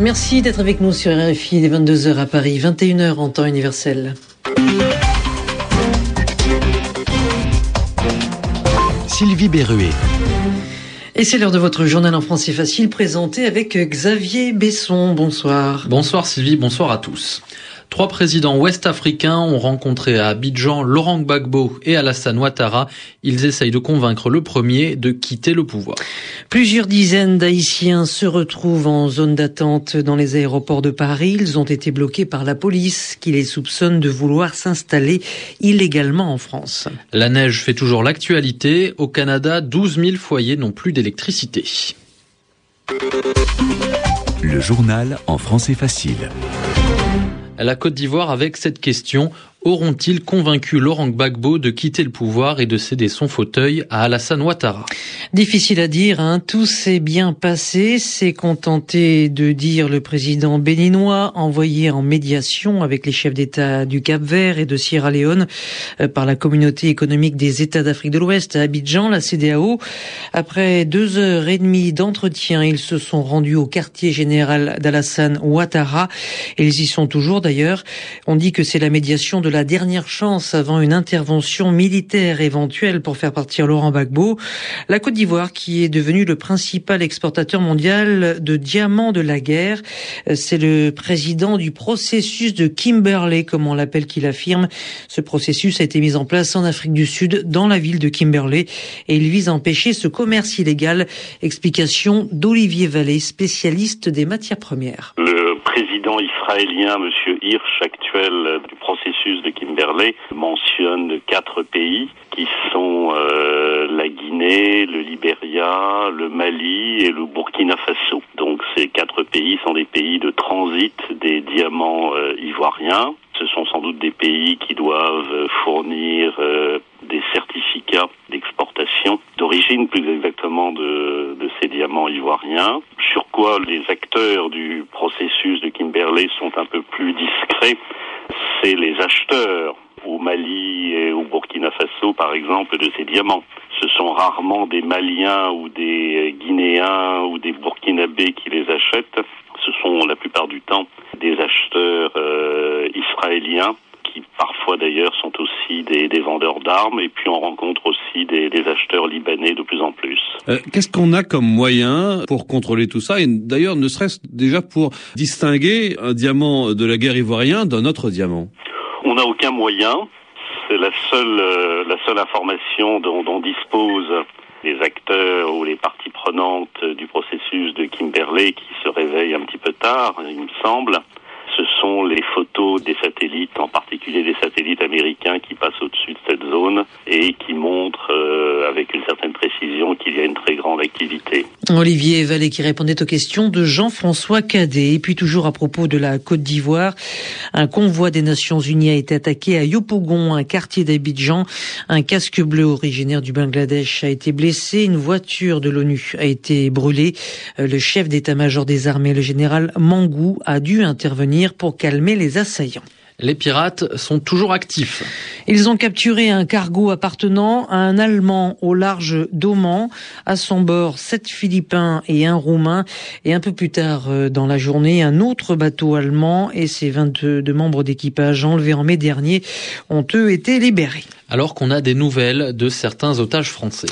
Merci d'être avec nous sur RFI des 22h à Paris, 21h en temps universel. Sylvie Berruet. Et c'est l'heure de votre journal en français facile présenté avec Xavier Besson. Bonsoir. Bonsoir Sylvie, bonsoir à tous. Trois présidents ouest-africains ont rencontré à Abidjan Laurent Gbagbo et Alassane Ouattara. Ils essayent de convaincre le premier de quitter le pouvoir. Plusieurs dizaines d'Haïtiens se retrouvent en zone d'attente dans les aéroports de Paris. Ils ont été bloqués par la police qui les soupçonne de vouloir s'installer illégalement en France. La neige fait toujours l'actualité. Au Canada, 12 000 foyers n'ont plus d'électricité. Le journal en français facile la Côte d'Ivoire avec cette question auront-ils convaincu Laurent Gbagbo de quitter le pouvoir et de céder son fauteuil à Alassane Ouattara? Difficile à dire, hein. tout s'est bien passé, s'est contenté de dire le président béninois envoyé en médiation avec les chefs d'État du Cap-Vert et de Sierra Leone euh, par la communauté économique des États d'Afrique de l'Ouest à Abidjan, la CDAO. Après deux heures et demie d'entretien, ils se sont rendus au quartier général d'Alassane Ouattara ils y sont toujours d'ailleurs. On dit que c'est la médiation de de la dernière chance avant une intervention militaire éventuelle pour faire partir Laurent Gbagbo. La Côte d'Ivoire, qui est devenue le principal exportateur mondial de diamants de la guerre, c'est le président du processus de Kimberley, comme on l'appelle, qu'il affirme. Ce processus a été mis en place en Afrique du Sud, dans la ville de Kimberley, et il vise à empêcher ce commerce illégal. Explication d'Olivier Vallée, spécialiste des matières premières. Président israélien, M. Hirsch, actuel du processus de Kimberley, mentionne quatre pays qui sont euh, la Guinée, le Libéria, le Mali et le Burkina Faso. Donc ces quatre pays sont des pays de transit des diamants euh, ivoiriens. Ce sont sans doute des pays qui doivent fournir euh, des certificats d'exportation d'origine plus exactement de, ces diamants ivoiriens, sur quoi les acteurs du processus de Kimberley sont un peu plus discrets, c'est les acheteurs au Mali et au Burkina Faso par exemple de ces diamants. Ce sont rarement des Maliens ou des Guinéens ou des Burkinabés qui les achètent, ce sont la plupart du temps des acheteurs euh, israéliens parfois d'ailleurs sont aussi des, des vendeurs d'armes, et puis on rencontre aussi des, des acheteurs libanais de plus en plus. Euh, Qu'est-ce qu'on a comme moyen pour contrôler tout ça, et d'ailleurs ne serait-ce déjà pour distinguer un diamant de la guerre ivoirienne d'un autre diamant? On n'a aucun moyen. C'est la seule, euh, la seule information dont, dont disposent les acteurs ou les parties prenantes du processus de Kimberley qui se réveillent un petit peu tard, il me semble ce sont les photos des satellites, en particulier des satellites américains qui passent au-dessus de cette zone et qui montrent euh, avec une certaine précision qu'il y a une très grande activité. Olivier Vallée qui répondait aux questions de Jean-François Cadet. Et puis toujours à propos de la Côte d'Ivoire, un convoi des Nations Unies a été attaqué à Yopougon, un quartier d'Abidjan. Un casque bleu originaire du Bangladesh a été blessé. Une voiture de l'ONU a été brûlée. Euh, le chef d'état-major des armées, le général Mangou, a dû intervenir pour calmer les assaillants. Les pirates sont toujours actifs. Ils ont capturé un cargo appartenant à un Allemand au large d'Oman. À son bord, sept Philippins et un Roumain. Et un peu plus tard euh, dans la journée, un autre bateau allemand et ses 22 membres d'équipage enlevés en mai dernier ont eux été libérés. Alors qu'on a des nouvelles de certains otages français.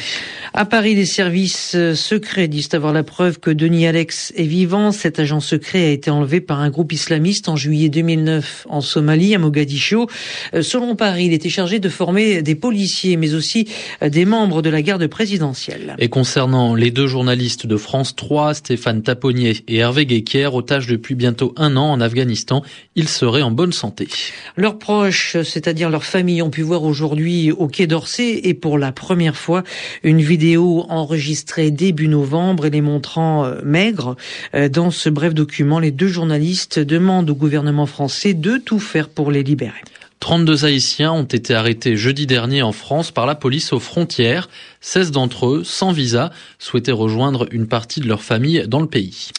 À Paris, les services euh, secrets disent avoir la preuve que Denis Alex est vivant. Cet agent secret a été enlevé par un groupe islamiste en juillet 2009 en Somalie, à Mogadiscio. Euh, selon Paris, il était chargé de former des policiers, mais aussi euh, des membres de la garde présidentielle. Et concernant les deux journalistes de France 3, Stéphane Taponnier et Hervé Guéquière, otages depuis bientôt un an en Afghanistan, ils seraient en bonne santé. Leurs proches, c'est-à-dire leurs familles, ont pu voir aujourd'hui au Quai d'Orsay et pour la première fois une vidéo enregistrée début novembre et les montrant euh, maigres. Dans ce bref document, les deux journalistes demandent au gouvernement français de tout faire pour les libérer. 32 Haïtiens ont été arrêtés jeudi dernier en France par la police aux frontières. 16 d'entre eux, sans visa, souhaitaient rejoindre une partie de leur famille dans le pays.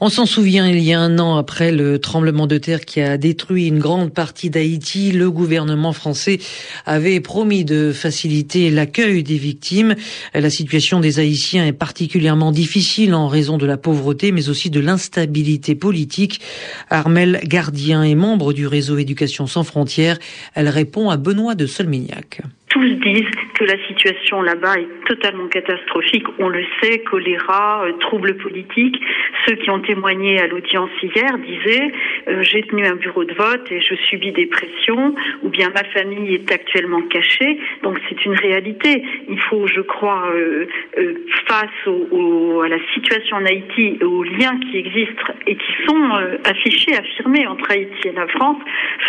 On s'en souvient, il y a un an après le tremblement de terre qui a détruit une grande partie d'Haïti, le gouvernement français avait promis de faciliter l'accueil des victimes. La situation des Haïtiens est particulièrement difficile en raison de la pauvreté, mais aussi de l'instabilité politique. Armel Gardien est membre du réseau Éducation sans frontières. Elle répond à Benoît de Solmignac que la situation là-bas est totalement catastrophique. On le sait, choléra, euh, troubles politiques. Ceux qui ont témoigné à l'audience hier disaient euh, j'ai tenu un bureau de vote et je subis des pressions, ou bien ma famille est actuellement cachée. Donc c'est une réalité. Il faut, je crois, euh, face à la situation en Haïti et aux liens qui existent et qui sont affichés, affirmés entre Haïti et la France,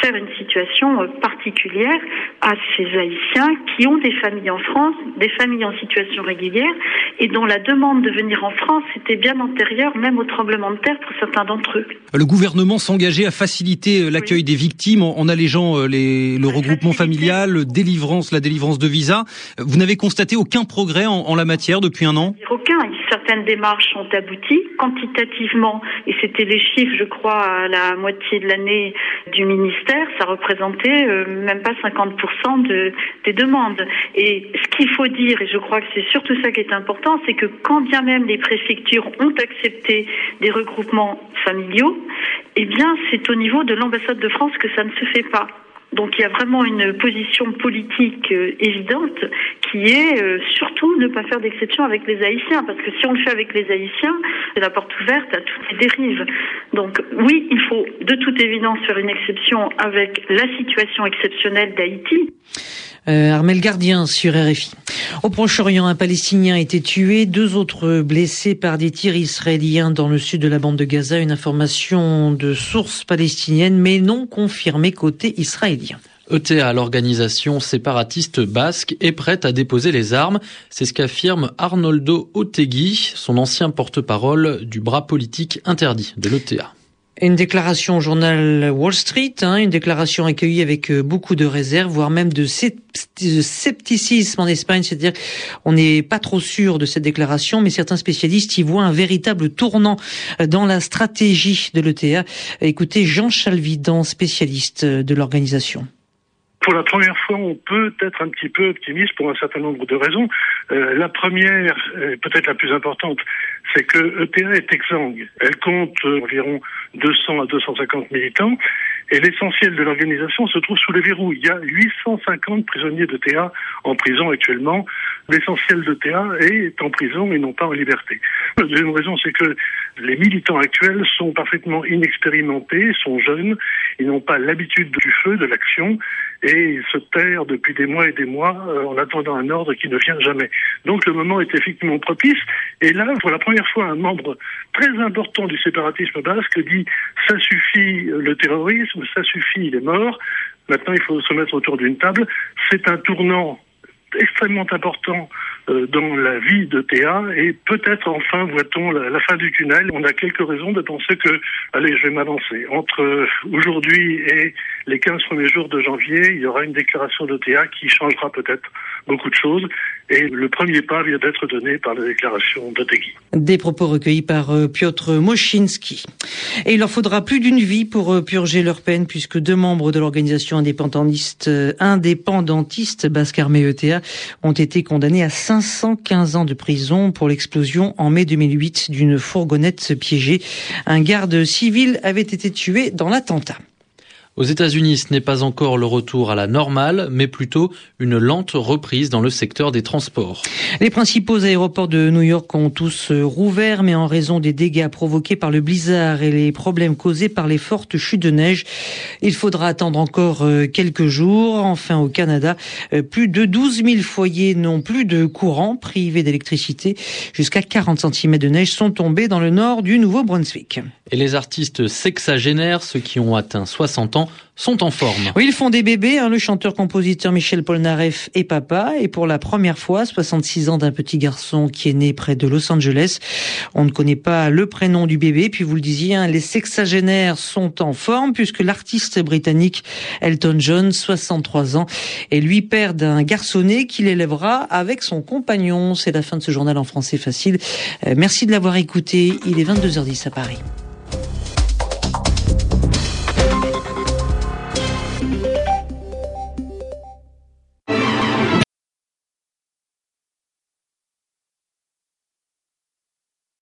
faire une situation particulière à ces Haïtiens qui ont des familles en France, des familles en situation régulière, et dont la demande de venir en France était bien antérieure même au tremblement de terre pour certains d'entre eux. Le gouvernement s'engageait à faciliter euh, l'accueil des victimes en, allégeant euh, les, le regroupement familial, délivrance, la délivrance de visa. Vous n'avez constaté aucun progrès en, en la matière depuis un an? Aucun. Certaines démarches ont abouti quantitativement, et c'était les chiffres, je crois, à la moitié de l'année du ministère, ça représentait euh, même pas 50% de, des demande. Et ce qu'il faut dire, et je crois que c'est surtout ça qui est important, c'est que quand bien même les préfectures ont accepté des regroupements familiaux, eh bien, c'est au niveau de l'ambassade de France que ça ne se fait pas. Donc il y a vraiment une position politique euh, évidente qui est euh, surtout ne pas faire d'exception avec les Haïtiens, parce que si on le fait avec les Haïtiens, c'est la porte ouverte à toutes les dérives. Donc oui, il faut de toute évidence faire une exception avec la situation exceptionnelle d'Haïti. Euh, Armel Gardien sur RFI. Au Proche-Orient, un Palestinien a été tué, deux autres blessés par des tirs israéliens dans le sud de la bande de Gaza. Une information de sources palestiniennes, mais non confirmée côté israélien. ETA, l'organisation séparatiste basque, est prête à déposer les armes. C'est ce qu'affirme Arnoldo Otegui, son ancien porte-parole du bras politique interdit de l'ETA. Une déclaration au journal Wall Street, hein, une déclaration accueillie avec euh, beaucoup de réserves, voire même de scepticisme en Espagne, c'est-à-dire on n'est pas trop sûr de cette déclaration, mais certains spécialistes y voient un véritable tournant euh, dans la stratégie de l'ETA. Écoutez Jean Chalvidan, spécialiste euh, de l'organisation pour la première fois, on peut être un petit peu optimiste pour un certain nombre de raisons. Euh, la première, peut-être la plus importante, c'est que ETA est exsangue. Elle compte euh, environ 200 à 250 militants et l'essentiel de l'organisation se trouve sous les verrous. Il y a 850 prisonniers de TA en prison actuellement. L'essentiel de TA est en prison et non pas en liberté. La deuxième raison, c'est que les militants actuels sont parfaitement inexpérimentés, sont jeunes, ils n'ont pas l'habitude du feu, de l'action, et ils se terrent depuis des mois et des mois euh, en attendant un ordre qui ne vient jamais. Donc le moment est effectivement propice, et là, pour la première fois, un membre très important du séparatisme basque dit ça suffit le terrorisme, ça suffit les morts, maintenant il faut se mettre autour d'une table. C'est un tournant extrêmement important euh, dans la vie de Théa et peut-être enfin voit-on la, fin du tunnel. On a quelques raisons de penser que, allez, je vais m'avancer, entre aujourd'hui et les 15 premiers jours de janvier, il y aura une déclaration de Théa qui changera peut-être beaucoup de choses et le premier pas vient d'être donné par la déclaration d'Otegui. Des propos recueillis par euh, Piotr Moschinski. Et il leur faudra plus d'une vie pour euh, purger leur peine puisque deux membres de l'organisation indépendantiste, indépendantiste Basque Armée ETA ont été condamnés à 515 ans de prison pour l'explosion en mai 2008 d'une fourgonnette piégée. Un garde civil avait été tué dans l'attentat. Aux États-Unis, ce n'est pas encore le retour à la normale, mais plutôt une lente reprise dans le secteur des transports. Les principaux aéroports de New York ont tous rouvert, mais en raison des dégâts provoqués par le blizzard et les problèmes causés par les fortes chutes de neige, il faudra attendre encore euh, quelques jours. Enfin, au Canada, euh, plus de 12 000 foyers n'ont plus de courant, privés d'électricité. Jusqu'à 40 cm de neige sont tombés dans le nord du Nouveau-Brunswick. Et les artistes sexagénaires, ceux qui ont atteint 60 ans, sont en forme. Oui, ils font des bébés. Hein. Le chanteur-compositeur Michel Polnareff est papa. Et pour la première fois, 66 ans d'un petit garçon qui est né près de Los Angeles. On ne connaît pas le prénom du bébé. Puis vous le disiez, hein, les sexagénaires sont en forme puisque l'artiste britannique Elton John, 63 ans, est lui père d'un garçonnet qu'il élèvera avec son compagnon. C'est la fin de ce journal en français facile. Euh, merci de l'avoir écouté. Il est 22h10 à Paris.